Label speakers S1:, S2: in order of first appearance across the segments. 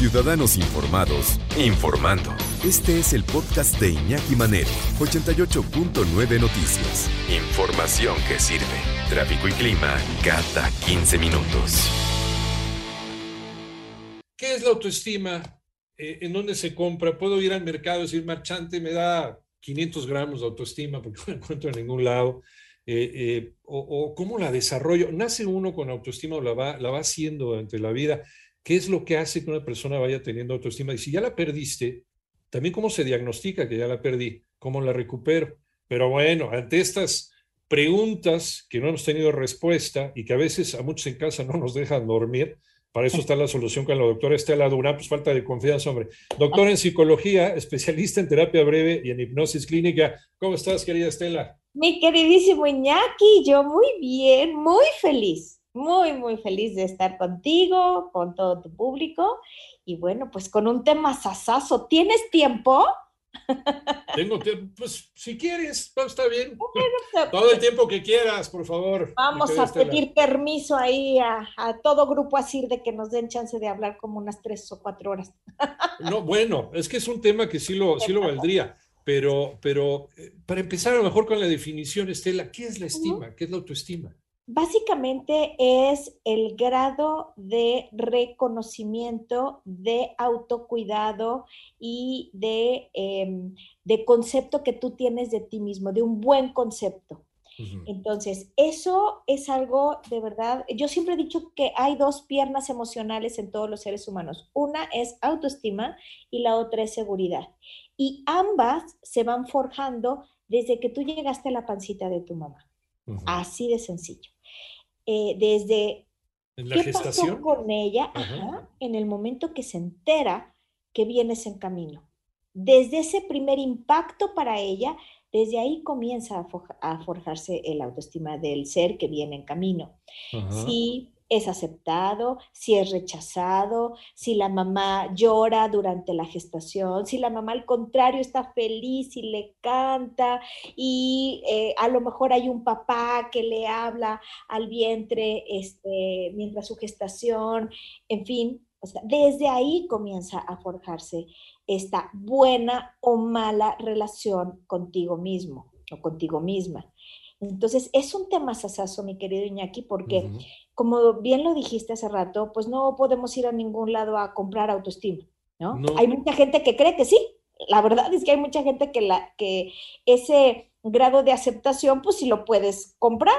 S1: Ciudadanos informados, informando. Este es el podcast de Iñaki Manero, 88.9 Noticias. Información que sirve. Tráfico y clima cada 15 minutos.
S2: ¿Qué es la autoestima? Eh, ¿En dónde se compra? ¿Puedo ir al mercado y decir, marchante, me da 500 gramos de autoestima porque no la encuentro en ningún lado? Eh, eh, o, cómo la desarrollo? ¿Nace uno con autoestima o la va, la va haciendo durante la vida? ¿Qué es lo que hace que una persona vaya teniendo autoestima? Y si ya la perdiste, también cómo se diagnostica que ya la perdí, cómo la recupero. Pero bueno, ante estas preguntas que no hemos tenido respuesta y que a veces a muchos en casa no nos dejan dormir, para eso está la solución con la doctora Estela Durán, pues falta de confianza, hombre. Doctora en psicología, especialista en terapia breve y en hipnosis clínica. ¿Cómo estás, querida Estela?
S3: Mi queridísimo Iñaki, yo muy bien, muy feliz, muy, muy feliz de estar contigo, con todo tu público. Y bueno, pues con un tema sasazo. ¿Tienes tiempo?
S2: Tengo tiempo, pues si quieres, pues, está bien. todo el tiempo que quieras, por favor.
S3: Vamos a pedir permiso ahí a, todo grupo así de que nos den chance de hablar como unas tres o cuatro horas.
S2: No, bueno, es que es un tema que sí lo, sí lo valdría, pero, pero eh, para empezar a lo mejor con la definición, Estela, ¿qué es la estima? ¿Qué es la autoestima?
S3: Básicamente es el grado de reconocimiento, de autocuidado y em, de, concepto que tú tienes de ti mismo, de un buen concepto. Entonces, eso es algo de verdad, yo siempre he dicho que hay dos piernas emocionales en todos los seres humanos. Una es autoestima y la otra es seguridad. Y ambas se van forjando desde que tú llegaste a la pancita de tu mamá. Así de sencillo. Eh, desde
S2: ¿En la qué pasó
S3: con ella en el momento que se entera que vienes en camino. Desde ese primer impacto para ella, desde ahí comienza a, forjarse el autoestima del ser que viene en camino. Es aceptado, si es rechazado, si la mamá llora durante la gestación, si la mamá al contrario está feliz y le canta y eh, a lo mejor hay un papá que le habla al vientre este, mientras su gestación, en fin, desde ahí comienza a forjarse esta buena o mala relación contigo mismo o contigo misma. Entonces, es un tema sasazo, mi querido Iñaki, porque como bien lo dijiste hace rato, pues no podemos ir a ningún lado a comprar autoestima, ¿no? Hay mucha gente que cree que sí. La verdad es que hay mucha gente que, la, que ese grado de aceptación, pues sí lo puedes comprar.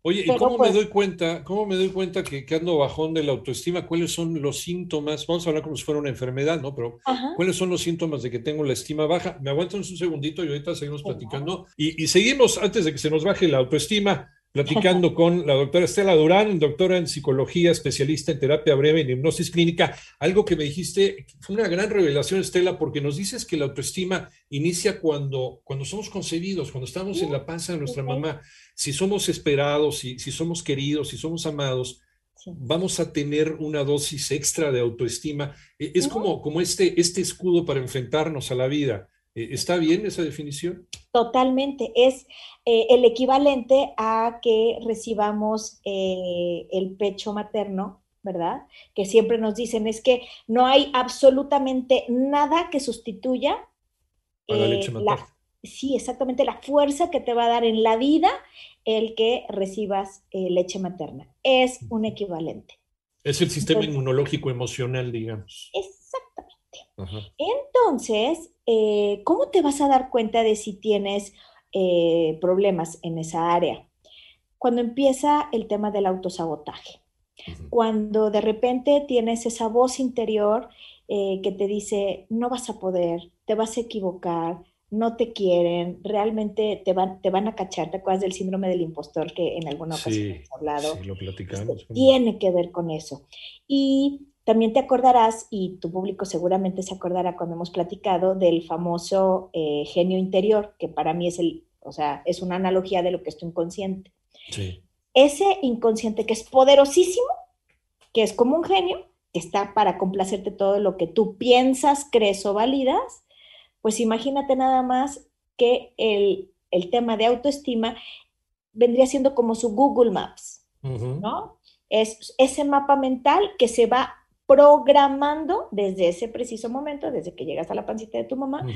S2: Oye, ¿y cómo me pues doy cuenta, cómo me doy cuenta que, que, ando bajón de la autoestima? ¿Cuáles son los síntomas? Vamos a hablar como si fuera una enfermedad, ¿no? Pero ¿cuáles son los síntomas de que tengo la estima baja? Me aguantan un segundito y ahorita seguimos platicando. Y, y seguimos antes de que se nos baje la autoestima platicando con la doctora Estela Durán, doctora en psicología, especialista en terapia breve y hipnosis clínica. Algo que me dijiste fue una gran revelación, Estela, porque nos dices que la autoestima inicia cuando, cuando somos concebidos, cuando estamos en la panza de nuestra mamá. Si somos esperados, si, si somos queridos, si somos amados, vamos a tener una dosis extra de autoestima. E, es como, como este, este escudo para enfrentarnos a la vida. E, ¿Está bien esa definición?
S3: Totalmente. Es eh, el equivalente a que recibamos eh, el pecho materno, ¿verdad? Que siempre nos dicen es que no hay absolutamente nada que sustituya
S2: la leche eh,
S3: sí, exactamente la fuerza que te va a dar en la vida el que recibas leche materna. Es un equivalente.
S2: Es el sistema inmunológico emocional, digamos.
S3: Entonces, ¿cómo te vas a dar cuenta de si tienes eh, problemas en esa área. Cuando empieza el tema del autosabotaje, cuando de repente tienes esa voz interior eh, que te dice, no vas a poder, te vas a equivocar, no te quieren, realmente te van, te van a cachar. ¿Te acuerdas del síndrome del impostor que en alguna ocasión hemos hablado?
S2: Sí, lo platicamos.
S3: tiene que ver con eso. Y también te acordarás, y tu público seguramente se acordará cuando hemos platicado del famoso eh, genio interior, que para mí es el, o sea, es una analogía de lo que es tu inconsciente.
S2: Sí.
S3: Ese inconsciente que es poderosísimo, que es como un genio, que está para complacerte todo lo que tú piensas, crees o validas, pues imagínate nada más que el, tema de autoestima vendría siendo como su Google Maps, ¿no? Es ese mapa mental que se va programando desde ese preciso momento, desde que llegas a la pancita de tu mamá.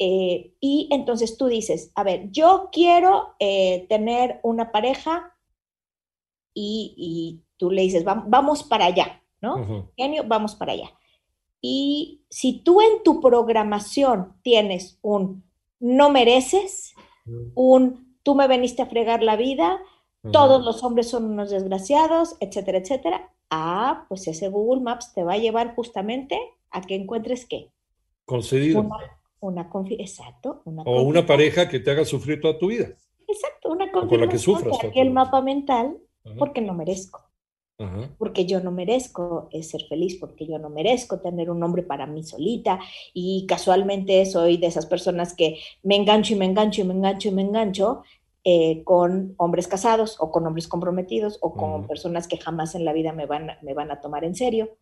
S3: Eh, y entonces tú dices, a ver, yo quiero eh, tener una pareja y, tú le dices, vamos para allá, ¿no? Genio, vamos para allá. Y si tú en tu programación tienes un no mereces, un tú me veniste a fregar la vida, todos los hombres son unos desgraciados, etcétera, etcétera, ah, pues ese Google Maps te va a llevar justamente a que encuentres qué.
S2: Concedido.
S3: Una, una exacto.
S2: o una pareja que te haga sufrir toda tu vida.
S3: Exacto, una confirmación la que sufras. el mapa mental, porque no merezco porque yo no merezco ser feliz, porque yo no merezco tener un hombre para mí solita y casualmente soy de esas personas que me engancho y me engancho y me engancho y me engancho eh, con hombres casados o con hombres comprometidos o con personas que jamás en la vida me van, me van a tomar en serio.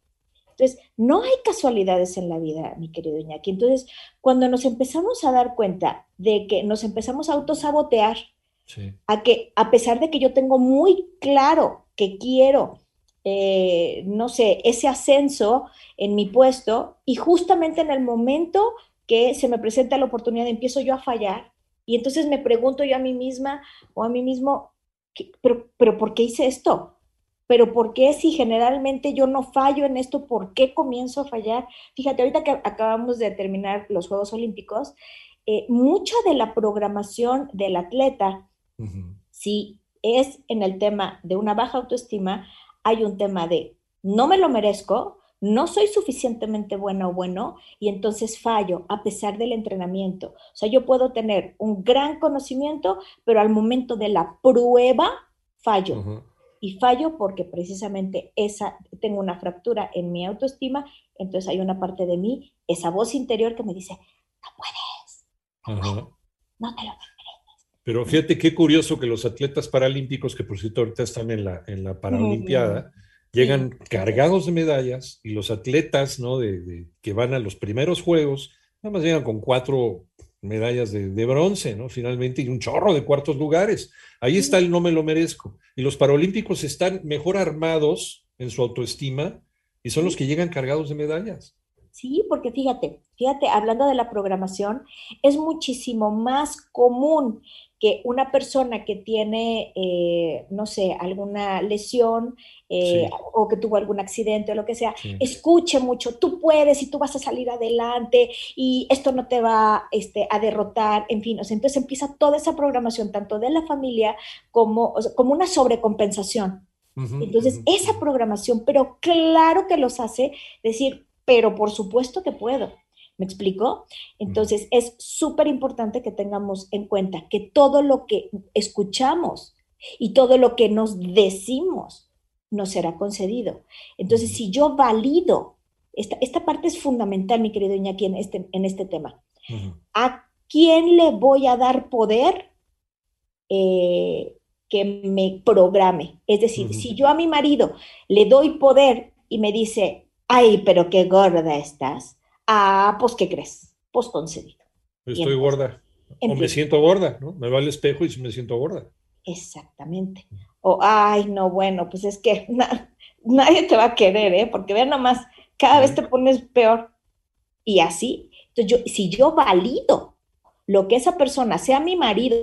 S3: Entonces, no hay casualidades en la vida, mi querido Iñaki. Entonces, cuando nos empezamos a dar cuenta de que nos empezamos a autosabotear, a que a pesar de que yo tengo muy claro que quiero eh, no sé, ese ascenso en mi puesto y justamente en el momento que se me presenta la oportunidad empiezo yo a fallar y entonces me pregunto yo a mí misma o a mí mismo, pero, pero ¿por qué hice esto? Pero ¿por qué si generalmente yo no fallo en esto, por qué comienzo a fallar? Fíjate, ahorita que acabamos de terminar los Juegos Olímpicos, eh, mucha de la programación del atleta, si es en el tema de una baja autoestima, hay un tema de no me lo merezco, no soy suficientemente buena o bueno y entonces fallo a pesar del entrenamiento. O sea, yo puedo tener un gran conocimiento, pero al momento de la prueba fallo. Y fallo porque precisamente esa, tengo una fractura en mi autoestima, entonces hay una parte de mí, esa voz interior que me dice, no puedes, no, te lo
S2: pero fíjate qué curioso que los atletas paralímpicos, que por cierto ahorita están en la, en la Paralimpiada, llegan cargados de medallas y los atletas ¿no? de, que van a los primeros Juegos, nada más llegan con cuatro medallas de, bronce, ¿no? Finalmente, y un chorro de cuartos lugares. Ahí está el no me lo merezco. Y los paralímpicos están mejor armados en su autoestima y son los que llegan cargados de medallas.
S3: Sí, porque fíjate, fíjate, hablando de la programación, es muchísimo más común que una persona que tiene, eh, no sé, alguna lesión eh, o que tuvo algún accidente o lo que sea, escuche mucho, tú puedes y tú vas a salir adelante y esto no te va este, a derrotar, en fin, entonces empieza toda esa programación, tanto de la familia como, como una sobrecompensación. entonces, esa programación, pero claro que los hace decir, pero por supuesto que puedo ¿Me explico? Entonces, es súper importante que tengamos en cuenta que todo lo que escuchamos y todo lo que nos decimos nos será concedido. Entonces, si yo valido, esta, esta parte es fundamental, mi querido Iñaki, en este, en este tema. ¿A quién le voy a dar poder eh, que me programe? Es decir, si yo a mi marido le doy poder y me dice, ay, pero qué gorda estás, Ah, pues, ¿qué crees? Pues concedido.
S2: Estoy gorda. O me siento gorda, ¿no? Me va al espejo y me siento gorda.
S3: Exactamente. O, ay, no, bueno, pues es que nadie te va a querer, ¿eh? Porque vean nomás, cada vez te pones peor. Y así, entonces yo, si yo valido lo que esa persona, sea mi marido,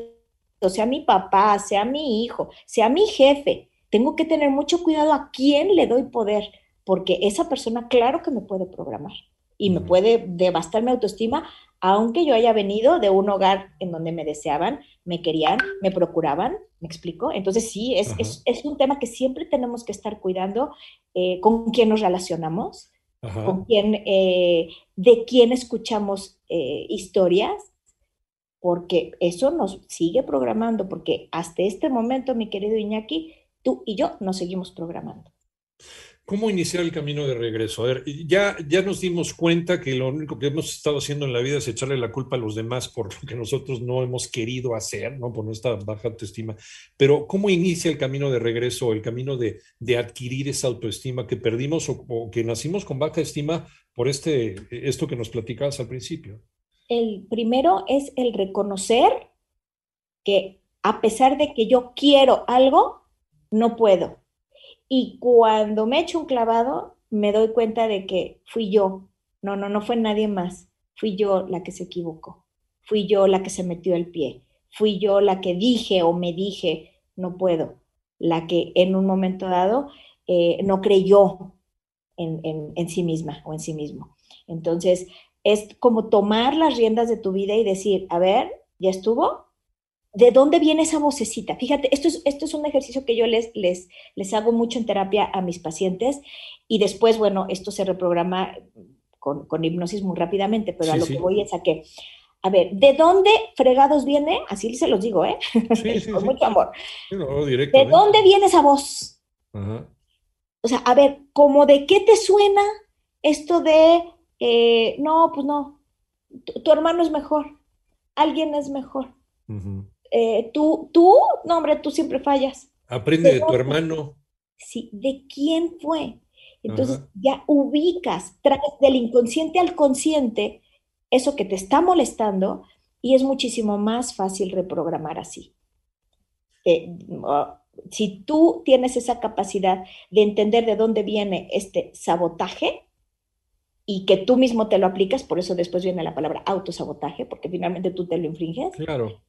S3: sea mi papá, sea mi hijo, sea mi jefe, tengo que tener mucho cuidado a quién le doy poder, porque esa persona, claro que me puede programar y me puede devastar mi autoestima, aunque yo haya venido de un hogar en donde me deseaban, me querían, me procuraban, ¿me explico? Entonces sí, es, es, un tema que siempre tenemos que estar cuidando eh, con quién nos relacionamos, con quién, eh, de quién escuchamos eh, historias porque eso nos sigue programando, porque hasta este momento, mi querido Iñaki, tú y yo nos seguimos programando.
S2: ¿Cómo iniciar el camino de regreso? A ver, ya, ya nos dimos cuenta que lo único que hemos estado haciendo en la vida es echarle la culpa a los demás por lo que nosotros no hemos querido hacer, ¿no? Por nuestra baja autoestima. Pero ¿cómo inicia el camino de regreso, el camino de, de adquirir esa autoestima que perdimos o, o, que nacimos con baja estima por este, esto que nos platicabas al principio?
S3: El primero es el reconocer que a pesar de que yo quiero algo, no puedo y cuando me echo un clavado, me doy cuenta de que fui yo. No, no, no fue nadie más. Fui yo la que se equivocó. Fui yo la que se metió el pie. Fui yo la que dije o me dije, no puedo. La que en un momento dado eh, no creyó en, en sí misma o en sí mismo. Entonces, es como tomar las riendas de tu vida y decir, a ver, ya estuvo, ¿De dónde viene esa vocecita? Fíjate, esto es, esto es un ejercicio que yo les, les, les hago mucho en terapia a mis pacientes y después, bueno, esto se reprograma con, con hipnosis muy rápidamente, pero a lo que voy es a que, a ver, ¿de dónde fregados viene? Así se los digo, ¿eh? con mucho amor. ¿De dónde viene esa voz? O sea, a ver, ¿cómo de qué te suena esto de, eh, no, pues no, tu, hermano es mejor, alguien es mejor. Eh, tú, tú, no, hombre, tú siempre fallas.
S2: Aprende de, tu hermano.
S3: Sí, ¿de quién fue? Entonces ya ubicas, traes del inconsciente al consciente eso que te está molestando y es muchísimo más fácil reprogramar así. Eh, si tú tienes esa capacidad de entender de dónde viene este sabotaje y que tú mismo te lo aplicas, por eso después viene la palabra autosabotaje, porque finalmente tú te lo infringes.
S2: Claro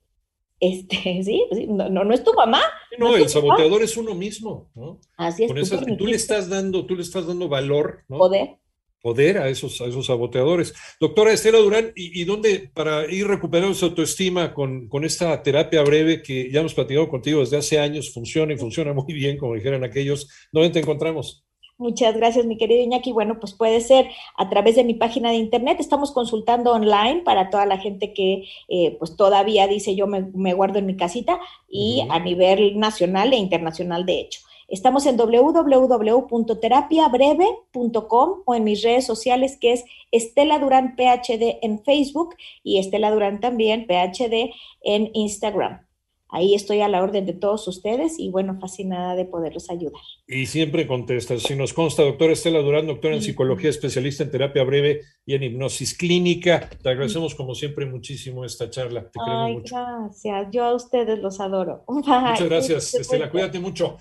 S3: este, sí, pues no, no, es tu mamá.
S2: No, el saboteador es uno mismo, ¿no?
S3: Así es.
S2: tú, le estás dando, tú le estás dando valor, ¿no?
S3: Poder.
S2: Poder a esos, a esos saboteadores. Doctora Estela Durán, ¿y, dónde, para ir recuperando su autoestima con, con, esta terapia breve que ya hemos platicado contigo desde hace años, funciona y funciona muy bien, como dijeran aquellos, ¿dónde te encontramos?
S3: Muchas gracias, mi querido Iñaki. Bueno, pues puede ser a través de mi página de internet. Estamos consultando online para toda la gente que eh, pues todavía dice yo me, guardo en mi casita y a nivel nacional e internacional de hecho. Estamos en www.terapiabreve.com o en mis redes sociales que es Estela Durán PhD en Facebook y Estela Durán también PhD en Instagram. Ahí estoy a la orden de todos ustedes y bueno, fascinada de poderlos ayudar.
S2: Y siempre contestas. Si nos consta, doctora Estela Durán, doctora en psicología, especialista en terapia breve y en hipnosis clínica. Te agradecemos como siempre muchísimo esta charla. Te
S3: Ay,
S2: mucho.
S3: Gracias. Yo a ustedes los adoro.
S2: Muchas gracias, Estela. Cuídate mucho.